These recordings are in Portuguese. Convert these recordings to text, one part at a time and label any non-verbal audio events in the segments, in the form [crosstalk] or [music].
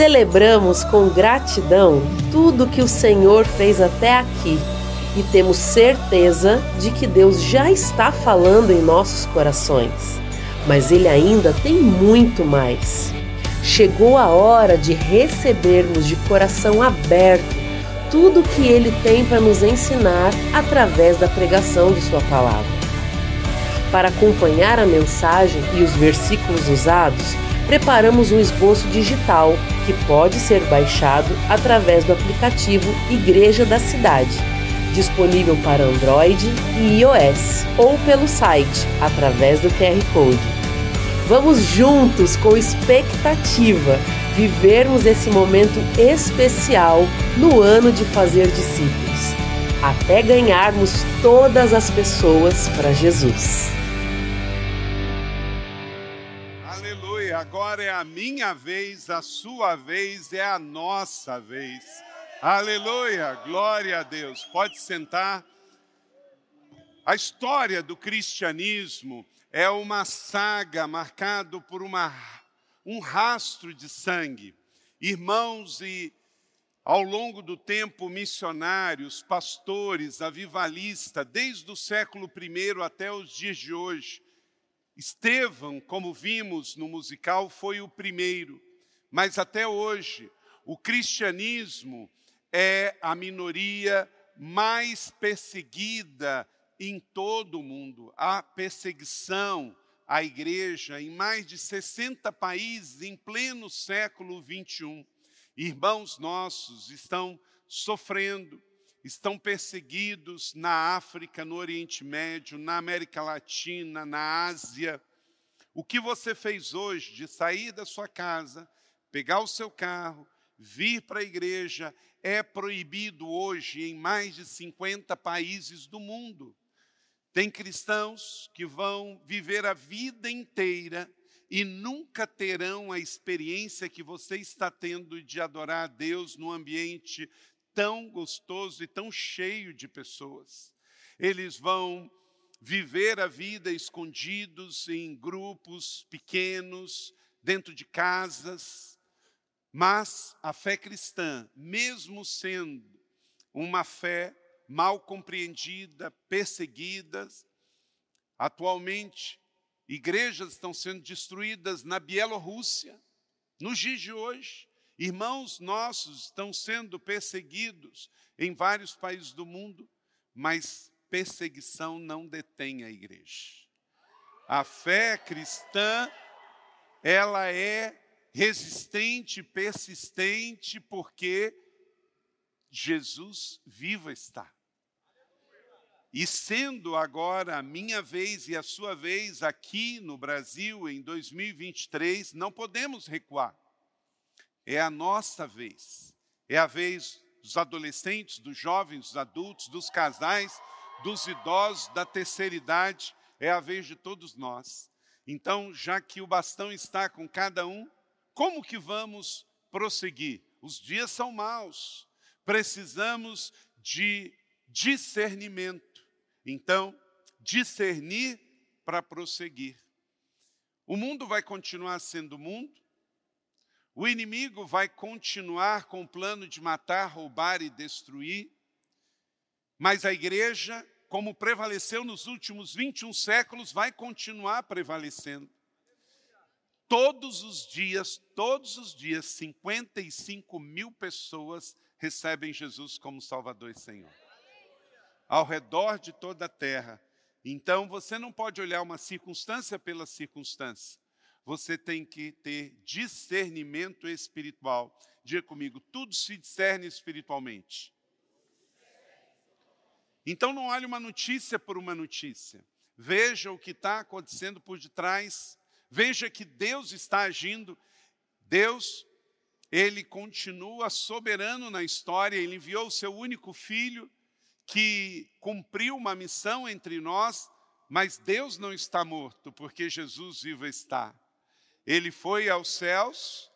Celebramos com gratidão tudo que o Senhor fez até aqui e temos certeza de que Deus já está falando em nossos corações, mas Ele ainda tem muito mais. Chegou a hora de recebermos de coração aberto tudo o que Ele tem para nos ensinar através da pregação de Sua palavra. Para acompanhar a mensagem e os versículos usados, preparamos um esboço digital que pode ser baixado através do aplicativo Igreja da Cidade, disponível para Android e iOS, ou pelo site através do QR Code. Vamos juntos com expectativa vivermos esse momento especial no ano de fazer discípulos, até ganharmos todas as pessoas para Jesus. Agora é a minha vez, a sua vez, é a nossa vez. Aleluia, glória a Deus. Pode sentar. A história do cristianismo é uma saga marcada por uma, um rastro de sangue. Irmãos e, ao longo do tempo, missionários, pastores, avivalistas, desde o século I até os dias de hoje, Estevão, como vimos no musical, foi o primeiro, mas até hoje o cristianismo é a minoria mais perseguida em todo o mundo. Há perseguição à igreja em mais de 60 países em pleno século 21. Irmãos nossos estão sofrendo estão perseguidos na África, no Oriente Médio, na América Latina, na Ásia. O que você fez hoje de sair da sua casa, pegar o seu carro, vir para a igreja, é proibido hoje em mais de 50 países do mundo. Tem cristãos que vão viver a vida inteira e nunca terão a experiência que você está tendo de adorar a Deus no ambiente tão gostoso e tão cheio de pessoas. Eles vão viver a vida escondidos em grupos pequenos, dentro de casas, mas a fé cristã, mesmo sendo uma fé mal compreendida, perseguida, atualmente igrejas estão sendo destruídas na Bielorrússia, nos dias de hoje, Irmãos nossos estão sendo perseguidos em vários países do mundo, mas perseguição não detém a igreja. A fé cristã, ela é resistente, persistente, porque Jesus vivo está. E sendo agora a minha vez e a sua vez aqui no Brasil em 2023, não podemos recuar. É a nossa vez. É a vez dos adolescentes, dos jovens, dos adultos, dos casais, dos idosos, da terceira idade. É a vez de todos nós. Então, já que o bastão está com cada um, como que vamos prosseguir? Os dias são maus. Precisamos de discernimento. Então, discernir para prosseguir. O mundo vai continuar sendo mundo, o inimigo vai continuar com o plano de matar, roubar e destruir, mas a igreja, como prevaleceu nos últimos 21 séculos, vai continuar prevalecendo. Todos os dias, todos os dias, 55 mil pessoas recebem Jesus como Salvador e Senhor. Ao redor de toda a terra. Então, você não pode olhar uma circunstância pela circunstância você tem que ter discernimento espiritual. Diga comigo, tudo se discerne espiritualmente. Então não olhe uma notícia por uma notícia. Veja o que está acontecendo por detrás. Veja que Deus está agindo. Deus, Ele continua soberano na história. Ele enviou o seu único filho que cumpriu uma missão entre nós, mas Deus não está morto, porque Jesus vivo está. Ele foi aos céus,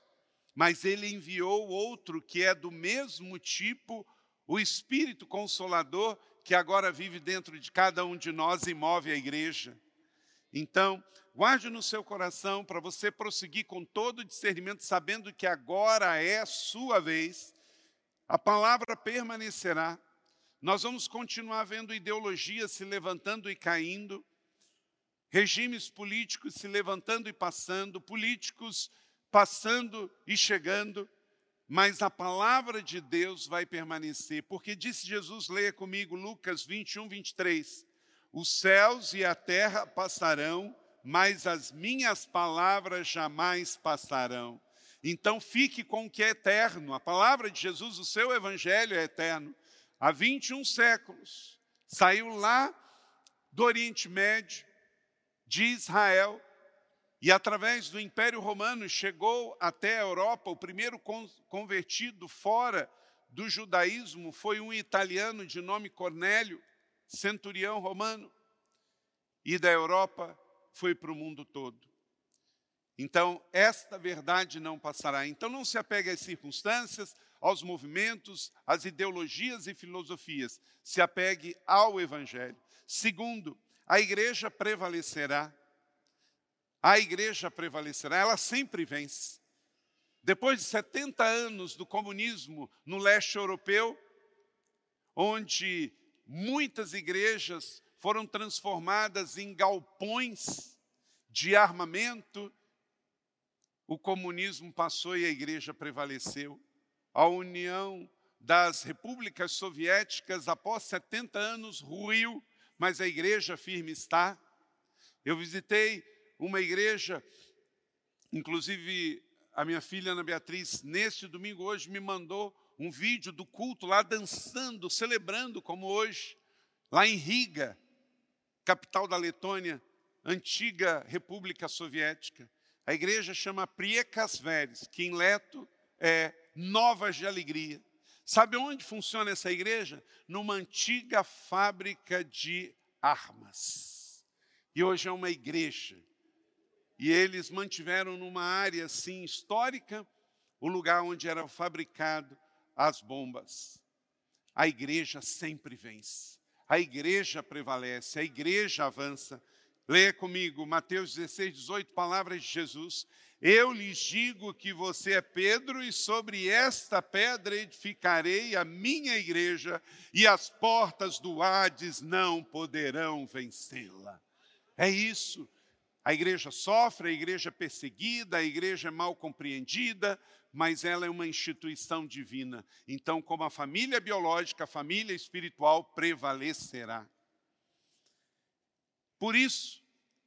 mas ele enviou outro que é do mesmo tipo, o Espírito Consolador, que agora vive dentro de cada um de nós e move a igreja. Então, guarde no seu coração para você prosseguir com todo o discernimento, sabendo que agora é sua vez. A palavra permanecerá. Nós vamos continuar vendo ideologias se levantando e caindo, regimes políticos se levantando e passando, políticos passando e chegando, mas a palavra de Deus vai permanecer, porque disse Jesus, leia comigo Lucas 21, 23. Os céus e a terra passarão, mas as minhas palavras jamais passarão. Então fique com o que é eterno. A palavra de Jesus, o seu evangelho é eterno. Há 21 séculos, saiu lá do Oriente Médio, de Israel, e através do Império Romano chegou até a Europa. O primeiro convertido fora do judaísmo foi um italiano de nome Cornélio centurião romano, e da Europa foi para o mundo todo. Então, esta verdade não passará. Então, não se apegue às circunstâncias, aos movimentos, às ideologias e filosofias. Se apegue ao Evangelho. Segundo, a igreja prevalecerá. A igreja prevalecerá, ela sempre vence. Depois de 70 anos do comunismo no leste europeu, onde muitas igrejas foram transformadas em galpões de armamento. O comunismo passou e a igreja prevaleceu. A União das Repúblicas Soviéticas, após 70 anos, ruiu, mas a igreja firme está. Eu visitei uma igreja, inclusive a minha filha Ana Beatriz, neste domingo hoje, me mandou um vídeo do culto lá dançando, celebrando como hoje, lá em Riga, capital da Letônia, antiga República Soviética. A igreja chama Priecas Veres, que em leto é Novas de Alegria. Sabe onde funciona essa igreja? Numa antiga fábrica de armas. E hoje é uma igreja. E eles mantiveram numa área assim histórica o lugar onde era fabricado as bombas. A igreja sempre vence. A igreja prevalece, a igreja avança. Leia comigo Mateus 16, 18, palavras de Jesus. Eu lhes digo que você é Pedro, e sobre esta pedra edificarei a minha igreja, e as portas do Hades não poderão vencê-la. É isso. A igreja sofre, a igreja é perseguida, a igreja é mal compreendida, mas ela é uma instituição divina. Então, como a família biológica, a família espiritual prevalecerá. Por isso,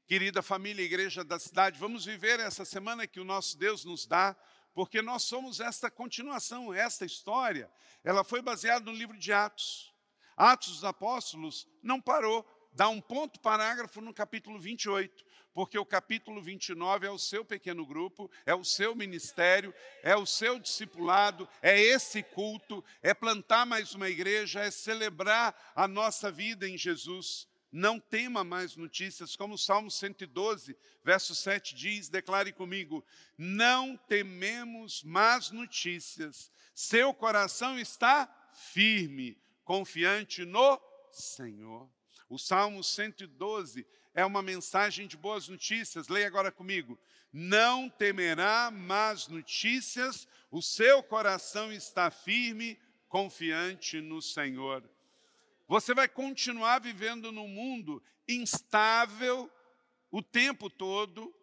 querida família igreja da cidade, vamos viver essa semana que o nosso Deus nos dá, porque nós somos esta continuação, esta história. Ela foi baseada no livro de Atos. Atos dos Apóstolos não parou, dá um ponto parágrafo no capítulo 28 porque o capítulo 29 é o seu pequeno grupo, é o seu ministério, é o seu discipulado, é esse culto, é plantar mais uma igreja, é celebrar a nossa vida em Jesus. Não tema mais notícias, como o Salmo 112, verso 7 diz: declare comigo, não tememos más notícias, seu coração está firme, confiante no Senhor. O Salmo 112 é uma mensagem de boas notícias. Leia agora comigo. Não temerá más notícias, o seu coração está firme, confiante no Senhor. Você vai continuar vivendo num mundo instável o tempo todo,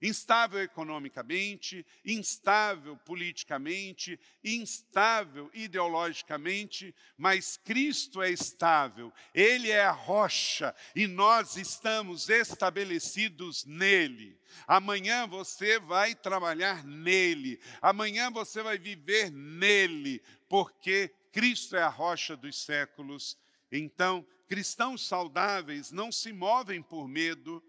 instável economicamente, instável politicamente, instável ideologicamente, mas Cristo é estável, Ele é a rocha e nós estamos estabelecidos nele. Amanhã você vai trabalhar nele, amanhã você vai viver nele, porque Cristo é a rocha dos séculos. Então, cristãos saudáveis não se movem por medo,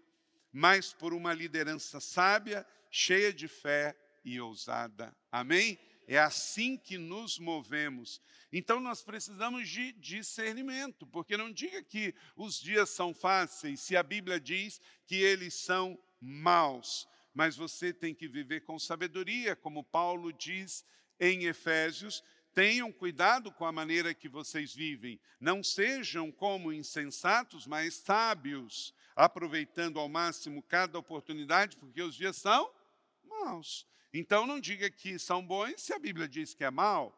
mas por uma liderança sábia, cheia de fé e ousada. Amém? É assim que nos movemos. Então nós precisamos de discernimento, porque não diga que os dias são fáceis, se a Bíblia diz que eles são maus, mas você tem que viver com sabedoria, como Paulo diz em Efésios, Tenham cuidado com a maneira que vocês vivem. Não sejam como insensatos, mas sábios, aproveitando ao máximo cada oportunidade, porque os dias são maus. Então não diga que são bons se a Bíblia diz que é mal.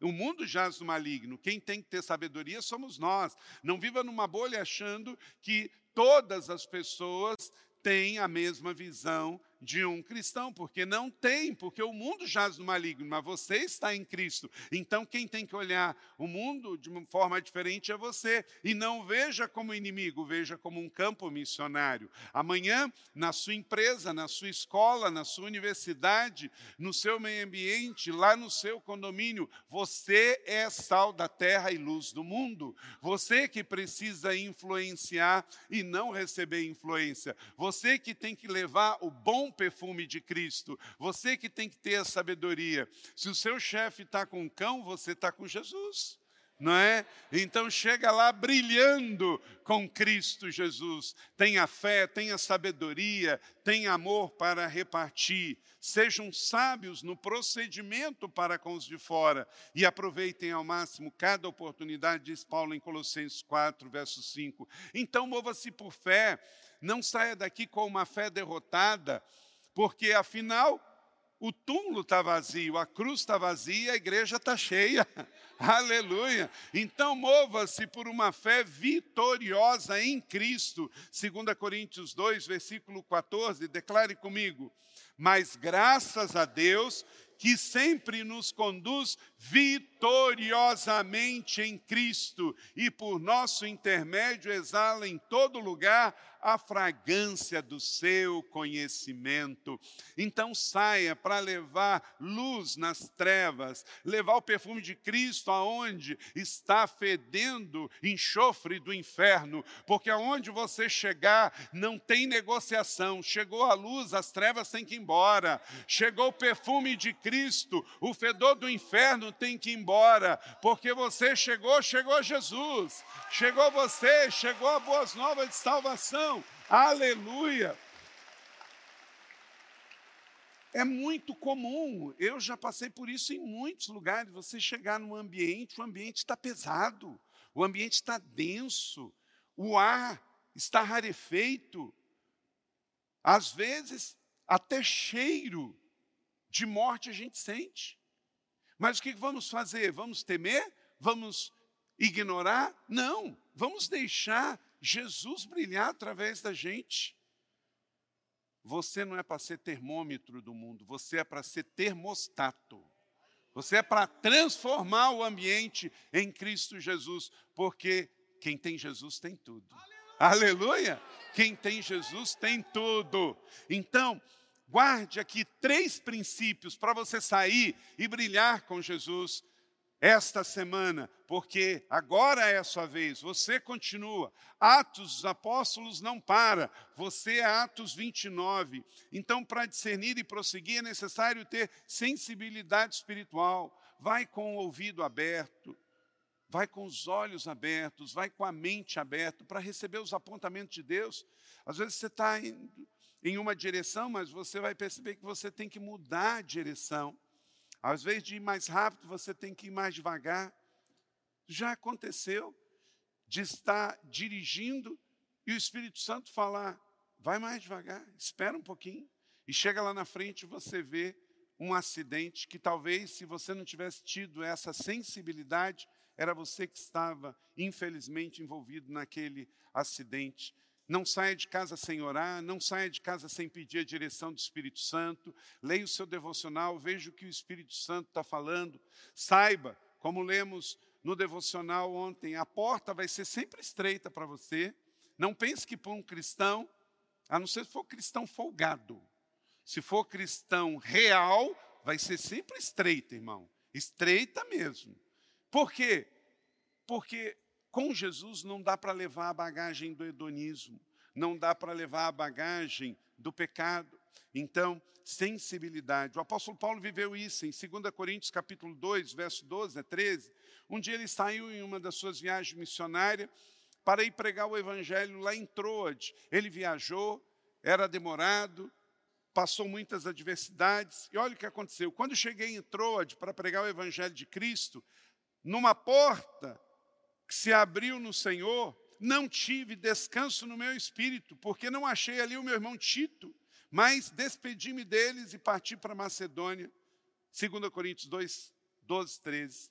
O mundo jaz no maligno. Quem tem que ter sabedoria somos nós. Não viva numa bolha achando que todas as pessoas têm a mesma visão de um cristão, porque não tem, porque o mundo jaz no maligno, mas você está em Cristo. Então quem tem que olhar o mundo de uma forma diferente é você. E não veja como inimigo, veja como um campo missionário. Amanhã, na sua empresa, na sua escola, na sua universidade, no seu meio ambiente, lá no seu condomínio, você é sal da terra e luz do mundo. Você que precisa influenciar e não receber influência. Você que tem que levar o bom perfume de Cristo. Você que tem que ter a sabedoria. Se o seu chefe está com um cão, você está com Jesus. Não é? Então chega lá brilhando com Cristo Jesus. Tenha fé, tenha sabedoria, tenha amor para repartir. Sejam sábios no procedimento para com os de fora e aproveitem ao máximo cada oportunidade, diz Paulo em Colossenses 4, verso 5. Então mova-se por fé, não saia daqui com uma fé derrotada, porque afinal o túmulo está vazio, a cruz está vazia, a igreja está cheia. [laughs] Aleluia. Então mova-se por uma fé vitoriosa em Cristo. 2 Coríntios 2, versículo 14, declare comigo. Mas graças a Deus que sempre nos conduz vitoriosamente em Cristo e por nosso intermédio exala em todo lugar a fragrância do seu conhecimento. Então saia para levar luz nas trevas, levar o perfume de Cristo aonde está fedendo enxofre do inferno, porque aonde você chegar não tem negociação. Chegou a luz, as trevas têm que ir embora. Chegou o perfume de Cristo, o fedor do inferno tem que ir embora, porque você chegou, chegou Jesus. Chegou você, chegou a boas novas de salvação. Aleluia! É muito comum, eu já passei por isso em muitos lugares. Você chegar num ambiente, o ambiente está pesado, o ambiente está denso, o ar está rarefeito, às vezes até cheiro de morte a gente sente. Mas o que vamos fazer? Vamos temer? Vamos ignorar? Não, vamos deixar Jesus brilhar através da gente. Você não é para ser termômetro do mundo, você é para ser termostato. Você é para transformar o ambiente em Cristo Jesus, porque quem tem Jesus tem tudo. Aleluia! Aleluia. Quem tem Jesus tem tudo. Então, guarde aqui três princípios para você sair e brilhar com Jesus esta semana, porque agora é a sua vez, você continua. Atos dos Apóstolos não para, você é Atos 29. Então, para discernir e prosseguir, é necessário ter sensibilidade espiritual. Vai com o ouvido aberto, vai com os olhos abertos, vai com a mente aberta para receber os apontamentos de Deus. Às vezes você está em uma direção, mas você vai perceber que você tem que mudar a direção. Às vezes, de ir mais rápido, você tem que ir mais devagar. Já aconteceu de estar dirigindo e o Espírito Santo falar: vai mais devagar, espera um pouquinho. E chega lá na frente você vê um acidente que talvez, se você não tivesse tido essa sensibilidade, era você que estava, infelizmente, envolvido naquele acidente. Não saia de casa sem orar, não saia de casa sem pedir a direção do Espírito Santo. Leia o seu devocional, veja o que o Espírito Santo está falando. Saiba, como lemos no devocional ontem, a porta vai ser sempre estreita para você. Não pense que para um cristão, a não ser se for cristão folgado, se for cristão real, vai ser sempre estreita, irmão. Estreita mesmo. Por quê? Porque com Jesus não dá para levar a bagagem do hedonismo, não dá para levar a bagagem do pecado. Então, sensibilidade. O apóstolo Paulo viveu isso em 2 Coríntios capítulo 2, verso 12 a 13. Um dia ele saiu em uma das suas viagens missionárias para ir pregar o evangelho lá em Troade. Ele viajou, era demorado, passou muitas adversidades. E olha o que aconteceu. Quando cheguei em Troade para pregar o evangelho de Cristo, numa porta que se abriu no Senhor, não tive descanso no meu espírito, porque não achei ali o meu irmão Tito, mas despedi-me deles e parti para Macedônia. 2 Coríntios 2, 12, 13.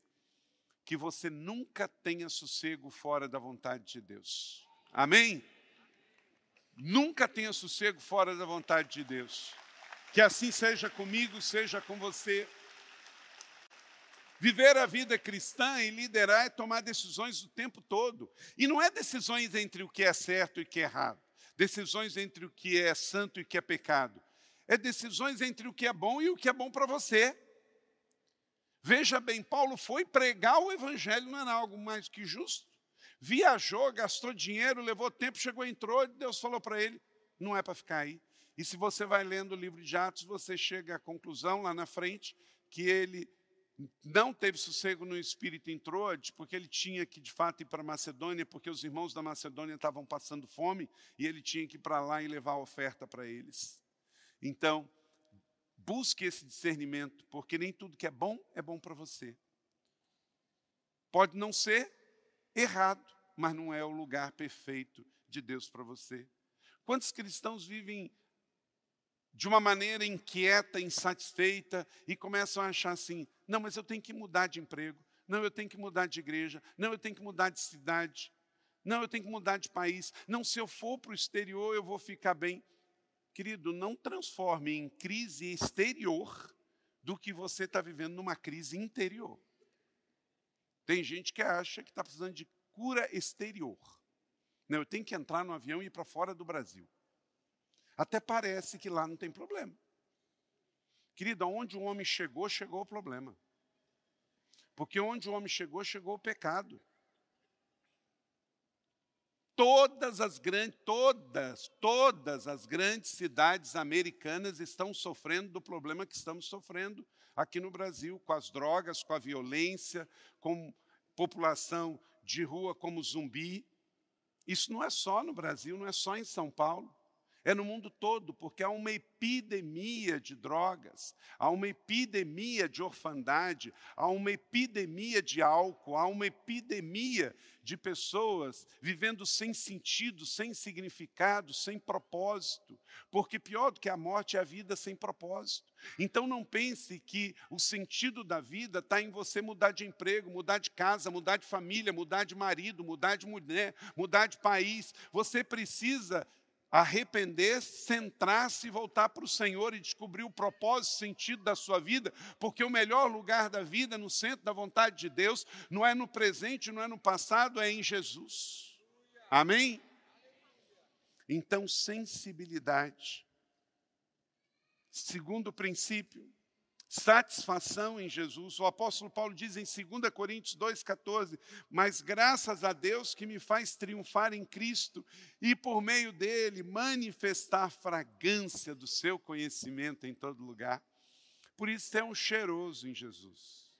Que você nunca tenha sossego fora da vontade de Deus. Amém? Nunca tenha sossego fora da vontade de Deus. Que assim seja comigo, seja com você. Viver a vida cristã e liderar é tomar decisões o tempo todo. E não é decisões entre o que é certo e o que é errado, decisões entre o que é santo e o que é pecado. É decisões entre o que é bom e o que é bom para você. Veja bem, Paulo foi pregar o evangelho, não era algo mais que justo. Viajou, gastou dinheiro, levou tempo, chegou, entrou, Deus falou para ele: não é para ficar aí. E se você vai lendo o livro de Atos, você chega à conclusão lá na frente que ele não teve sossego no espírito em Troade, porque ele tinha que de fato ir para Macedônia, porque os irmãos da Macedônia estavam passando fome e ele tinha que ir para lá e levar a oferta para eles. Então, busque esse discernimento, porque nem tudo que é bom é bom para você. Pode não ser errado, mas não é o lugar perfeito de Deus para você. Quantos cristãos vivem de uma maneira inquieta, insatisfeita e começam a achar assim: não, mas eu tenho que mudar de emprego, não, eu tenho que mudar de igreja, não, eu tenho que mudar de cidade, não, eu tenho que mudar de país, não, se eu for para o exterior eu vou ficar bem. Querido, não transforme em crise exterior do que você está vivendo numa crise interior. Tem gente que acha que está precisando de cura exterior. Não, eu tenho que entrar no avião e ir para fora do Brasil. Até parece que lá não tem problema. Querido, onde o homem chegou, chegou o problema. Porque onde o homem chegou, chegou o pecado. Todas as grandes, todas, todas as grandes cidades americanas estão sofrendo do problema que estamos sofrendo aqui no Brasil, com as drogas, com a violência, com população de rua como zumbi. Isso não é só no Brasil, não é só em São Paulo. É no mundo todo, porque há uma epidemia de drogas, há uma epidemia de orfandade, há uma epidemia de álcool, há uma epidemia de pessoas vivendo sem sentido, sem significado, sem propósito. Porque pior do que a morte é a vida sem propósito. Então não pense que o sentido da vida está em você mudar de emprego, mudar de casa, mudar de família, mudar de marido, mudar de mulher, mudar de país. Você precisa arrepender, centrar-se e voltar para o Senhor e descobrir o propósito, o sentido da sua vida, porque o melhor lugar da vida, no centro da vontade de Deus, não é no presente, não é no passado, é em Jesus. Amém? Então, sensibilidade. Segundo princípio, satisfação em Jesus. O apóstolo Paulo diz em 2 Coríntios 2,14: Mas graças a Deus que me faz triunfar em Cristo e por meio dele manifestar a fragrância do seu conhecimento em todo lugar. Por isso é um cheiroso em Jesus.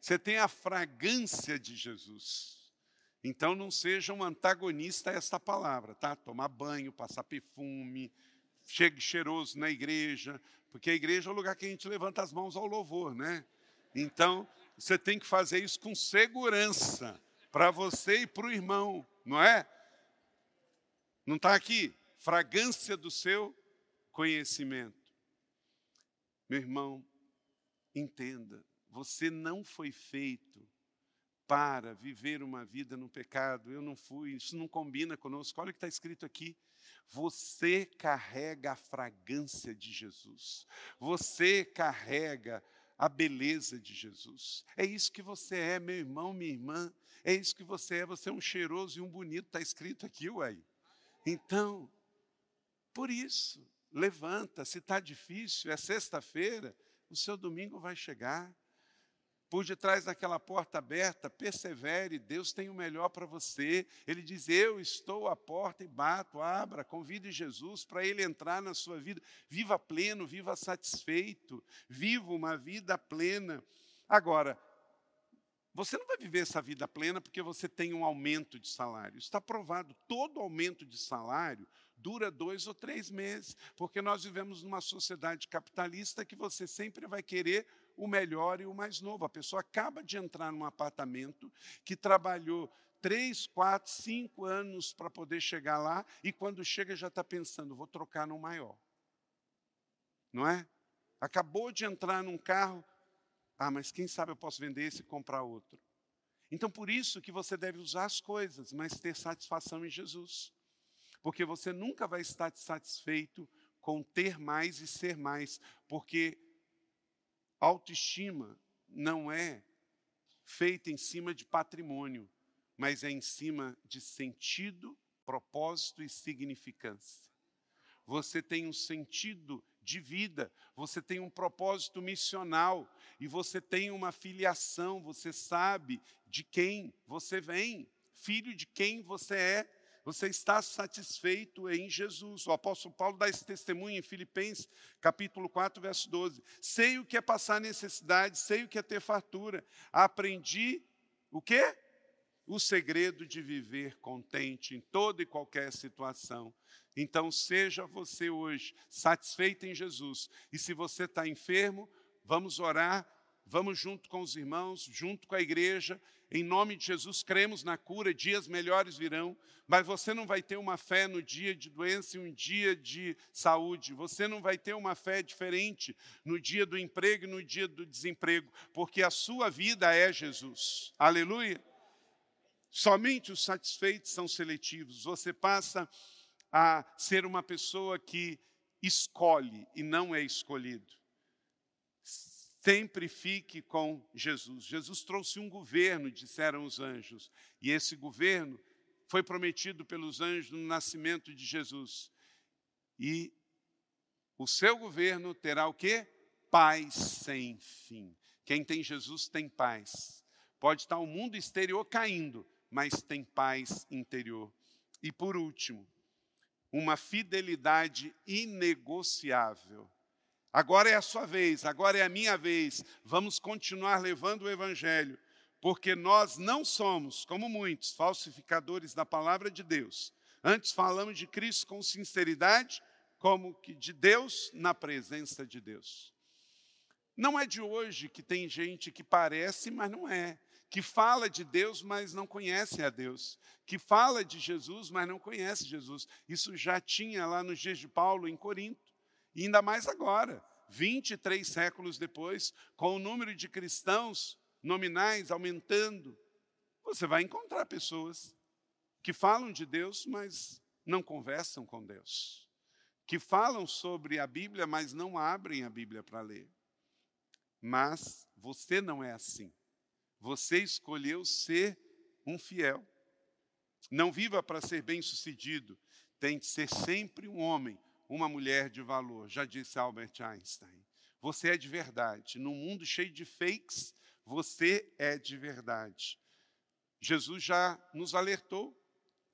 Você tem a fragrância de Jesus. Então não seja um antagonista a essa palavra, tá? Tomar banho, passar perfume, chegue cheiroso na igreja, porque a igreja é o lugar que a gente levanta as mãos ao louvor, né? Então, você tem que fazer isso com segurança para você e para o irmão, não é? Não está aqui? Fragrância do seu conhecimento. Meu irmão, entenda, você não foi feito para viver uma vida no pecado. Eu não fui, isso não combina conosco. Olha o que está escrito aqui. Você carrega a fragrância de Jesus. Você carrega a beleza de Jesus. É isso que você é, meu irmão, minha irmã. É isso que você é. Você é um cheiroso e um bonito, está escrito aqui, uai. Então, por isso, levanta. Se está difícil, é sexta-feira, o seu domingo vai chegar por detrás daquela porta aberta, persevere, Deus tem o melhor para você. Ele diz: Eu estou à porta e bato, abra, convide Jesus para ele entrar na sua vida. Viva pleno, viva satisfeito, viva uma vida plena. Agora, você não vai viver essa vida plena porque você tem um aumento de salário. Está provado, todo aumento de salário dura dois ou três meses, porque nós vivemos numa sociedade capitalista que você sempre vai querer o melhor e o mais novo. A pessoa acaba de entrar num apartamento que trabalhou três, quatro, cinco anos para poder chegar lá, e quando chega já está pensando, vou trocar no maior. Não é? Acabou de entrar num carro, ah, mas quem sabe eu posso vender esse e comprar outro. Então, por isso que você deve usar as coisas, mas ter satisfação em Jesus. Porque você nunca vai estar satisfeito com ter mais e ser mais, porque autoestima não é feita em cima de patrimônio, mas é em cima de sentido, propósito e significância. Você tem um sentido de vida, você tem um propósito missional e você tem uma filiação, você sabe de quem você vem, filho de quem você é você está satisfeito em Jesus. O apóstolo Paulo dá esse testemunho em Filipenses, capítulo 4, verso 12. Sei o que é passar necessidade, sei o que é ter fartura. Aprendi o quê? O segredo de viver contente em toda e qualquer situação. Então, seja você hoje satisfeito em Jesus. E se você está enfermo, vamos orar Vamos junto com os irmãos, junto com a igreja, em nome de Jesus, cremos na cura, dias melhores virão, mas você não vai ter uma fé no dia de doença e um dia de saúde, você não vai ter uma fé diferente no dia do emprego e no dia do desemprego, porque a sua vida é Jesus. Aleluia! Somente os satisfeitos são seletivos, você passa a ser uma pessoa que escolhe e não é escolhido. Sempre fique com Jesus. Jesus trouxe um governo, disseram os anjos, e esse governo foi prometido pelos anjos no nascimento de Jesus. E o seu governo terá o quê? Paz sem fim. Quem tem Jesus tem paz. Pode estar o mundo exterior caindo, mas tem paz interior. E por último, uma fidelidade inegociável Agora é a sua vez, agora é a minha vez. Vamos continuar levando o Evangelho, porque nós não somos, como muitos, falsificadores da palavra de Deus. Antes falamos de Cristo com sinceridade, como que de Deus na presença de Deus. Não é de hoje que tem gente que parece, mas não é. Que fala de Deus, mas não conhece a Deus. Que fala de Jesus, mas não conhece Jesus. Isso já tinha lá nos dias de Paulo em Corinto. E ainda mais agora, 23 séculos depois, com o número de cristãos nominais aumentando, você vai encontrar pessoas que falam de Deus, mas não conversam com Deus. Que falam sobre a Bíblia, mas não abrem a Bíblia para ler. Mas você não é assim. Você escolheu ser um fiel. Não viva para ser bem-sucedido. Tente ser sempre um homem uma mulher de valor, já disse Albert Einstein. Você é de verdade. Num mundo cheio de fakes, você é de verdade. Jesus já nos alertou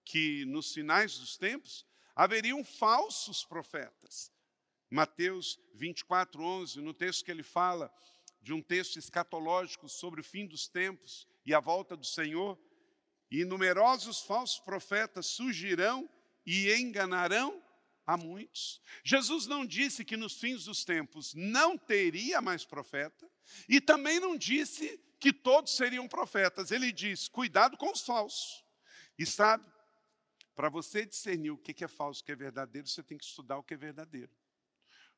que nos finais dos tempos haveriam falsos profetas. Mateus 24, 11, no texto que ele fala de um texto escatológico sobre o fim dos tempos e a volta do Senhor, e numerosos falsos profetas surgirão e enganarão a muitos. Jesus não disse que nos fins dos tempos não teria mais profeta, e também não disse que todos seriam profetas. Ele diz: cuidado com os falsos. E sabe, para você discernir o que é falso, o que é verdadeiro, você tem que estudar o que é verdadeiro.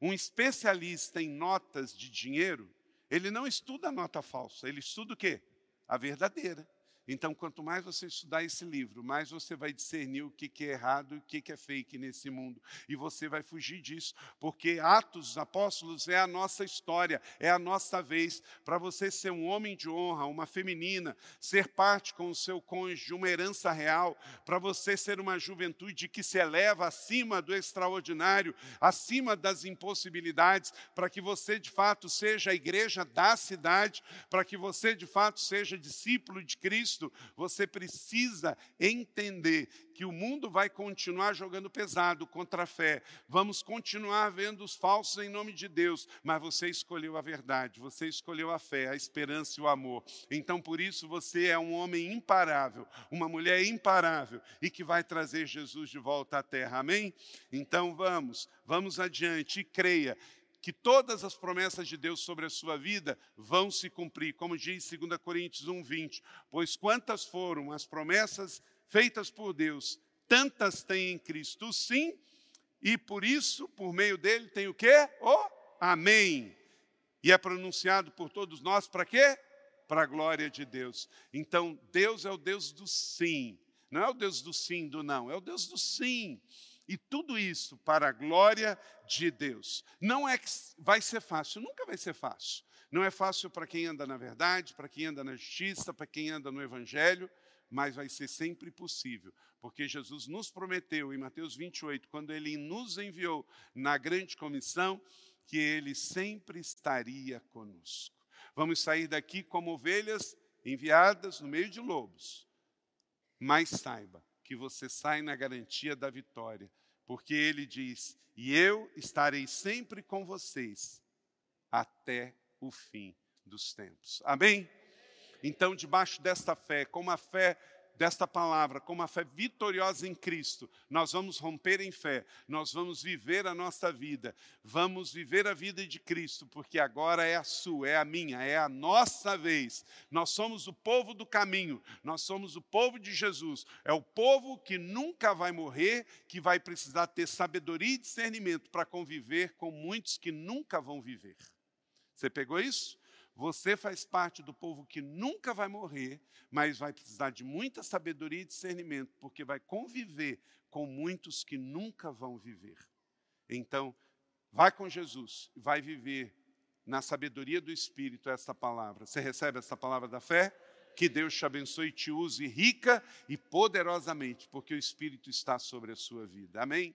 Um especialista em notas de dinheiro, ele não estuda a nota falsa, ele estuda o quê? A verdadeira. Então, quanto mais você estudar esse livro, mais você vai discernir o que é errado e o que é fake nesse mundo. E você vai fugir disso, porque Atos dos Apóstolos é a nossa história, é a nossa vez. Para você ser um homem de honra, uma feminina, ser parte com o seu cônjuge de uma herança real, para você ser uma juventude que se eleva acima do extraordinário, acima das impossibilidades, para que você de fato seja a igreja da cidade, para que você de fato seja discípulo de Cristo Cristo, você precisa entender que o mundo vai continuar jogando pesado contra a fé. Vamos continuar vendo os falsos em nome de Deus, mas você escolheu a verdade, você escolheu a fé, a esperança e o amor. Então, por isso, você é um homem imparável, uma mulher imparável e que vai trazer Jesus de volta à terra. Amém? Então, vamos, vamos adiante e creia que todas as promessas de Deus sobre a sua vida vão se cumprir, como diz 2 Coríntios 1:20, pois quantas foram as promessas feitas por Deus, tantas tem em Cristo sim, e por isso, por meio dele tem o quê? O amém. E é pronunciado por todos nós para quê? Para a glória de Deus. Então, Deus é o Deus do sim. Não é o Deus do sim, do não, é o Deus do sim. E tudo isso para a glória de Deus. Não é que vai ser fácil, nunca vai ser fácil. Não é fácil para quem anda na verdade, para quem anda na justiça, para quem anda no evangelho, mas vai ser sempre possível, porque Jesus nos prometeu em Mateus 28, quando ele nos enviou na grande comissão, que ele sempre estaria conosco. Vamos sair daqui como ovelhas enviadas no meio de lobos. Mas saiba que você sai na garantia da vitória, porque ele diz: "E eu estarei sempre com vocês até o fim dos tempos". Amém. Então, debaixo desta fé, com uma fé desta palavra, com uma fé vitoriosa em Cristo, nós vamos romper em fé, nós vamos viver a nossa vida, vamos viver a vida de Cristo, porque agora é a sua, é a minha, é a nossa vez. Nós somos o povo do caminho, nós somos o povo de Jesus, é o povo que nunca vai morrer, que vai precisar ter sabedoria e discernimento para conviver com muitos que nunca vão viver. Você pegou isso? Você faz parte do povo que nunca vai morrer, mas vai precisar de muita sabedoria e discernimento, porque vai conviver com muitos que nunca vão viver. Então, vai com Jesus, vai viver na sabedoria do Espírito essa palavra. Você recebe essa palavra da fé? Que Deus te abençoe e te use rica e poderosamente, porque o Espírito está sobre a sua vida. Amém?